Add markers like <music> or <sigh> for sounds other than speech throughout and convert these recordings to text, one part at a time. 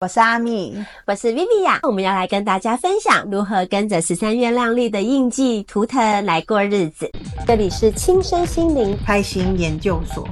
我是阿米，我是 Vivian，我们要来跟大家分享如何跟着十三月亮丽的印记图腾来过日子。这里是亲身心灵开心研究所。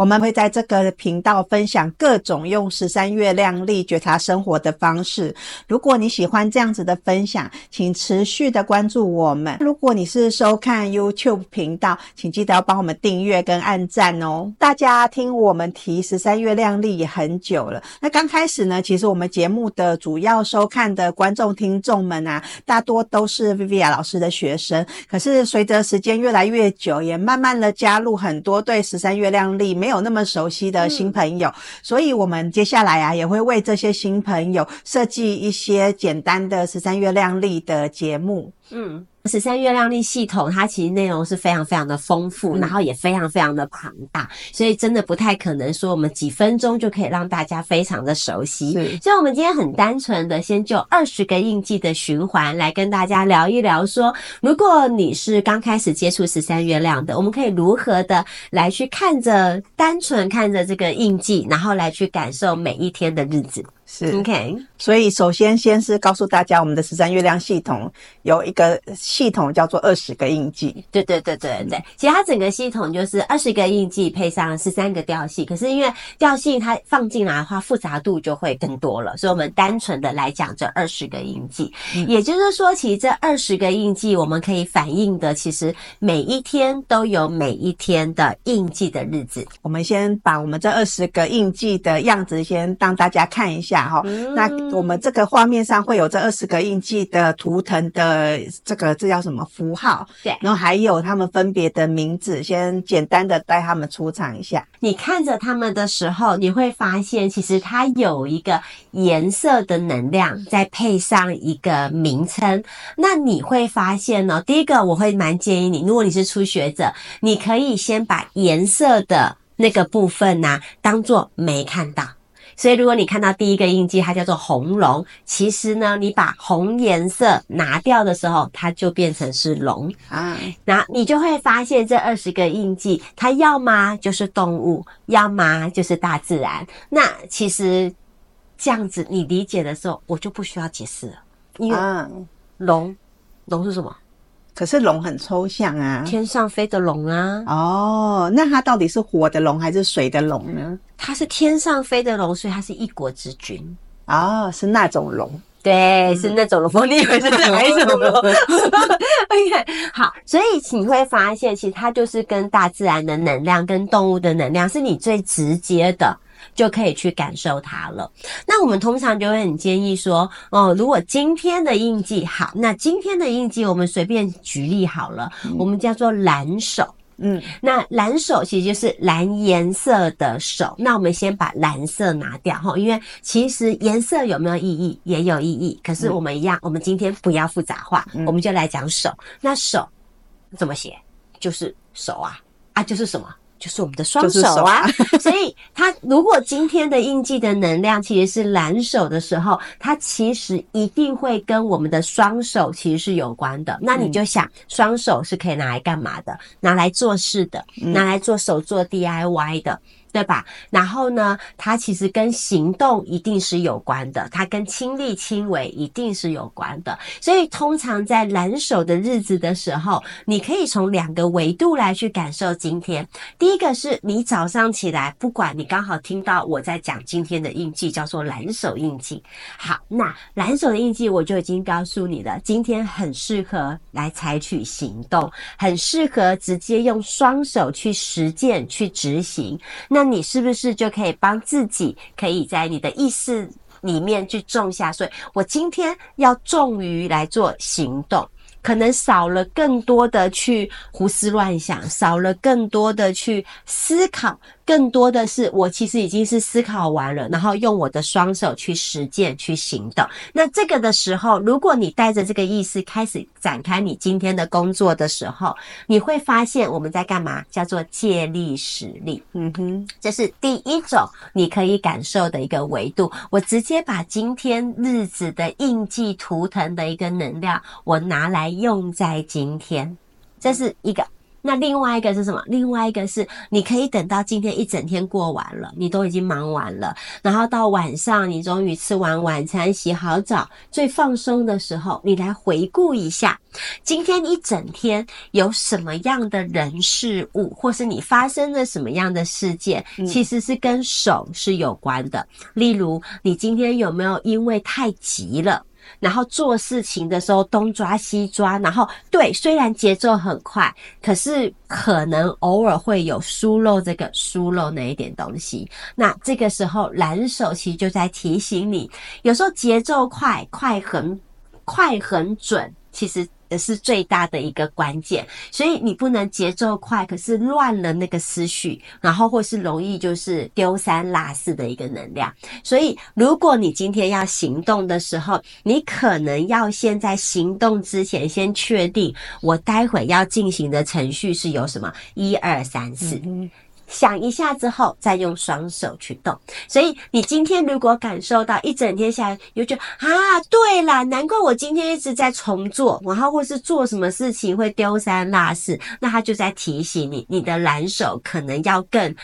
我们会在这个频道分享各种用十三月亮力觉察生活的方式。如果你喜欢这样子的分享，请持续的关注我们。如果你是收看 YouTube 频道，请记得要帮我们订阅跟按赞哦。大家听我们提十三月亮历也很久了。那刚开始呢，其实我们节目的主要收看的观众听众们啊，大多都是 Vivian 老师的学生。可是随着时间越来越久，也慢慢的加入很多对十三月亮历没没有那么熟悉的新朋友，嗯，所以我们接下来啊也会为这些新朋友设计一些简单的十三月亮历的节目。嗯。十三月亮历系统，它其实内容是非常非常的丰富，然后也非常非常的庞大，所以真的不太可能说我们几分钟就可以让大家非常的熟悉。所以，我们今天很单纯的先就二十个印记的循环来跟大家聊一聊，说如果你是刚开始接触十三月亮的，我们可以如何的来去看着，单纯看着这个印记，然后来去感受每一天的日子。是，OK。所以首先先是告诉大家，我们的十三月亮系统有一个系统叫做二十个印记。对对对对对，其实它整个系统就是二十个印记配上十三个调性。可是因为调性它放进来的话，复杂度就会更多了，所以我们单纯的来讲这二十个印记。嗯。也就是说，其实这二十个印记我们可以反映的，其实每一天都有每一天的印记的日子。我们先把我们这二十个印记的样子先让大家看一下。好，那我们这个画面上会有这二十个印记的图腾的这个这叫什么符号？对，然后还有他们分别的名字，先简单的带他们出场一下。你看着他们的时候，你会发现其实它有一个颜色的能量，再配上一个名称。那你会发现呢，第一个我会蛮建议你，如果你是初学者，你可以先把颜色的那个部分呢、啊，当做没看到。所以，如果你看到第一个印记，它叫做红龙，其实呢，你把红颜色拿掉的时候，它就变成是龙啊。那你就会发现这二十个印记，它要么就是动物，要么就是大自然。那其实这样子你理解的时候，我就不需要解释了，因为龙，龙是什么？可是龙很抽象啊，天上飞的龙啊。哦，那它到底是火的龙还是水的龙呢？它是天上飞的龙，所以它是一国之君。哦，是那种龙。对，是那种龙。你以为是哪一种龙？OK，好，所以你会发现，其实它就是跟大自然的能量、跟动物的能量，是你最直接的。就可以去感受它了。那我们通常就会很建议说，哦，如果今天的印记好，那今天的印记我们随便举例好了，嗯、我们叫做蓝手。嗯，那蓝手其实就是蓝颜色的手。那我们先把蓝色拿掉哈，因为其实颜色有没有意义也有意义。可是我们一样，嗯、我们今天不要复杂化，嗯、我们就来讲手。那手怎么写？就是手啊啊，就是什么？就是我们的双手啊，<laughs> 所以它如果今天的印记的能量其实是蓝手的时候，它其实一定会跟我们的双手其实是有关的。那你就想，双手是可以拿来干嘛的？拿来做事的，拿来做手做 DIY 的。对吧？然后呢，它其实跟行动一定是有关的，它跟亲力亲为一定是有关的。所以，通常在蓝手的日子的时候，你可以从两个维度来去感受今天。第一个是你早上起来，不管你刚好听到我在讲今天的印记，叫做蓝手印记。好，那蓝手的印记我就已经告诉你了，今天很适合来采取行动，很适合直接用双手去实践、去执行。那那你是不是就可以帮自己，可以在你的意识里面去种下？所以我今天要重于来做行动，可能少了更多的去胡思乱想，少了更多的去思考。更多的是，我其实已经是思考完了，然后用我的双手去实践、去行动。那这个的时候，如果你带着这个意识开始展开你今天的工作的时候，你会发现我们在干嘛？叫做借力使力。嗯哼，这是第一种你可以感受的一个维度。我直接把今天日子的印记图腾的一个能量，我拿来用在今天，这是一个。那另外一个是什么？另外一个是你可以等到今天一整天过完了，你都已经忙完了，然后到晚上你终于吃完晚餐、洗好澡，最放松的时候，你来回顾一下今天一整天有什么样的人事物，或是你发生了什么样的事件，其实是跟手是有关的。例如，你今天有没有因为太急了？然后做事情的时候东抓西抓，然后对，虽然节奏很快，可是可能偶尔会有疏漏这个疏漏那一点东西。那这个时候蓝手其实就在提醒你，有时候节奏快，快很快很准，其实。也是最大的一个关键，所以你不能节奏快，可是乱了那个思绪，然后或是容易就是丢三落四的一个能量。所以，如果你今天要行动的时候，你可能要先在行动之前先确定，我待会要进行的程序是有什么一二三四。想一下之后，再用双手去动。所以你今天如果感受到一整天下来，你就觉得啊，对啦，难怪我今天一直在重做，然后或是做什么事情会丢三落四，那他就在提醒你，你的蓝手可能要更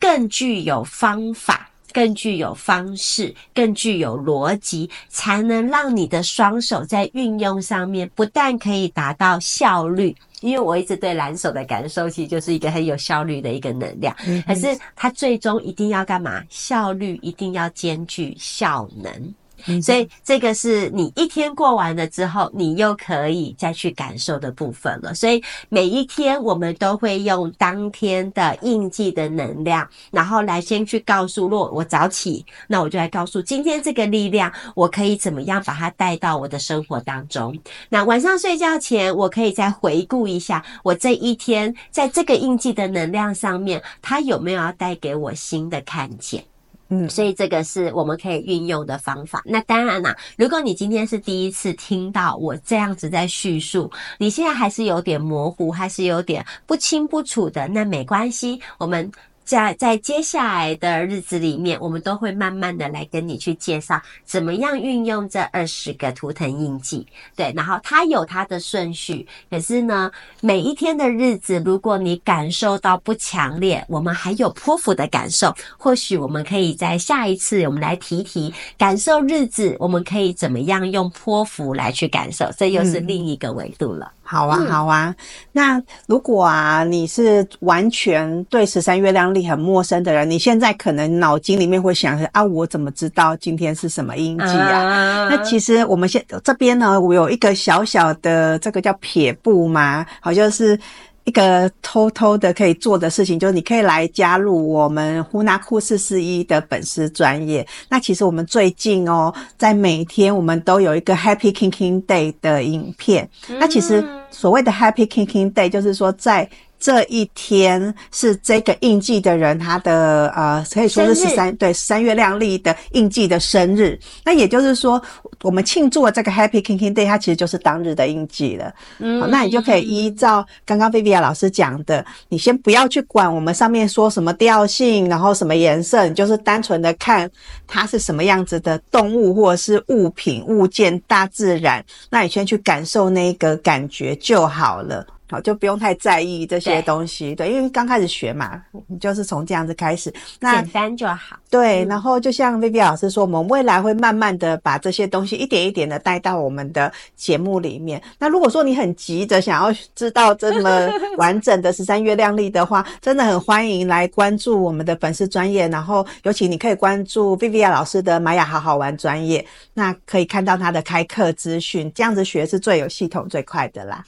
更具有方法。更具有方式，更具有逻辑，才能让你的双手在运用上面不但可以达到效率。因为我一直对蓝手的感受，其实就是一个很有效率的一个能量。可是它最终一定要干嘛？效率一定要兼具效能。所以这个是你一天过完了之后，你又可以再去感受的部分了。所以每一天我们都会用当天的印记的能量，然后来先去告诉，若我早起，那我就来告诉今天这个力量，我可以怎么样把它带到我的生活当中。那晚上睡觉前，我可以再回顾一下，我这一天在这个印记的能量上面，它有没有要带给我新的看见。嗯，所以这个是我们可以运用的方法。那当然啦，如果你今天是第一次听到我这样子在叙述，你现在还是有点模糊，还是有点不清不楚的，那没关系，我们。在在接下来的日子里面，我们都会慢慢的来跟你去介绍怎么样运用这二十个图腾印记。对，然后它有它的顺序，可是呢，每一天的日子，如果你感受到不强烈，我们还有波符的感受，或许我们可以在下一次我们来提提感受日子，我们可以怎么样用波符来去感受，这又是另一个维度了。嗯好啊，好啊。那如果啊，你是完全对十三月亮历很陌生的人，你现在可能脑筋里面会想啊，我怎么知道今天是什么印记啊？Uh... 那其实我们现这边呢，我有一个小小的这个叫撇步嘛，好像是。一个偷偷的可以做的事情，就是你可以来加入我们呼纳库四四一的粉丝专业。那其实我们最近哦，在每天我们都有一个 Happy King King Day 的影片。那其实所谓的 Happy King King Day，就是说在这一天是这个印记的人，他的呃可以说是十三对三月亮历的印记的生日。那也就是说，我们庆祝了这个 Happy King King Day，它其实就是当日的印记了。嗯，好，那你就可以依照刚刚 Vivian 老师讲的，你先不要去管我们上面说什么调性，然后什么颜色，你就是单纯的看它是什么样子的动物或者是物品、物件、大自然，那你先去感受那个感觉就好了。好，就不用太在意这些东西，对，对，因为刚开始学嘛，你就是从这样子开始，那简单就好。对，然后就像 Viviya 老师说，我们未来会慢慢的把这些东西一点一点的带到我们的节目里面。那如果说你很急着想要知道这么 <laughs> 完整的十三月亮历的话，真的很欢迎来关注我们的粉丝专业，然后尤其你可以关注 Viviya 老师的玛雅好好玩专业，那可以看到他的开课资讯，这样子学是最有系统最快的啦。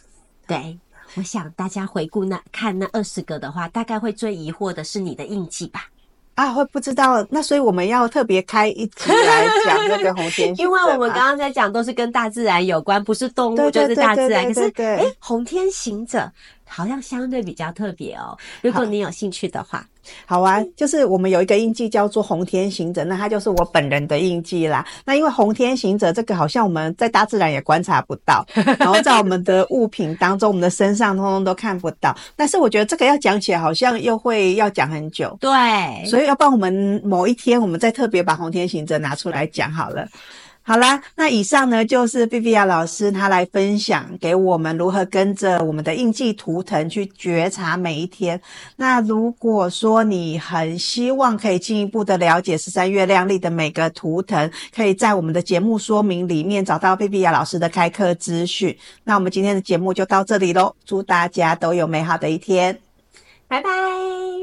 对。我想大家回顾那看那二十个的话，大概会最疑惑的是你的印记吧？啊，会不知道。那所以我们要特别开一集来讲这个红天行者，因为我们刚刚在讲都是跟大自然有关，不是动物就是大自然。可是，哎，红天行者好像相对比较特别哦。如果你有兴趣的话。好啊，就是我们有一个印记叫做红天行者，那它就是我本人的印记啦。那因为红天行者这个好像我们在大自然也观察不到，<laughs> 然后在我们的物品当中，我们的身上通通都看不到。但是我觉得这个要讲起来好像又会要讲很久，对，所以要不然我们某一天我们再特别把红天行者拿出来讲好了。好啦，那以上呢就是碧碧雅老师她来分享给我们如何跟着我们的印记图腾去觉察每一天。那如果说你很希望可以进一步的了解十三月亮历的每个图腾，可以在我们的节目说明里面找到碧碧雅老师的开课资讯。那我们今天的节目就到这里喽，祝大家都有美好的一天，拜拜。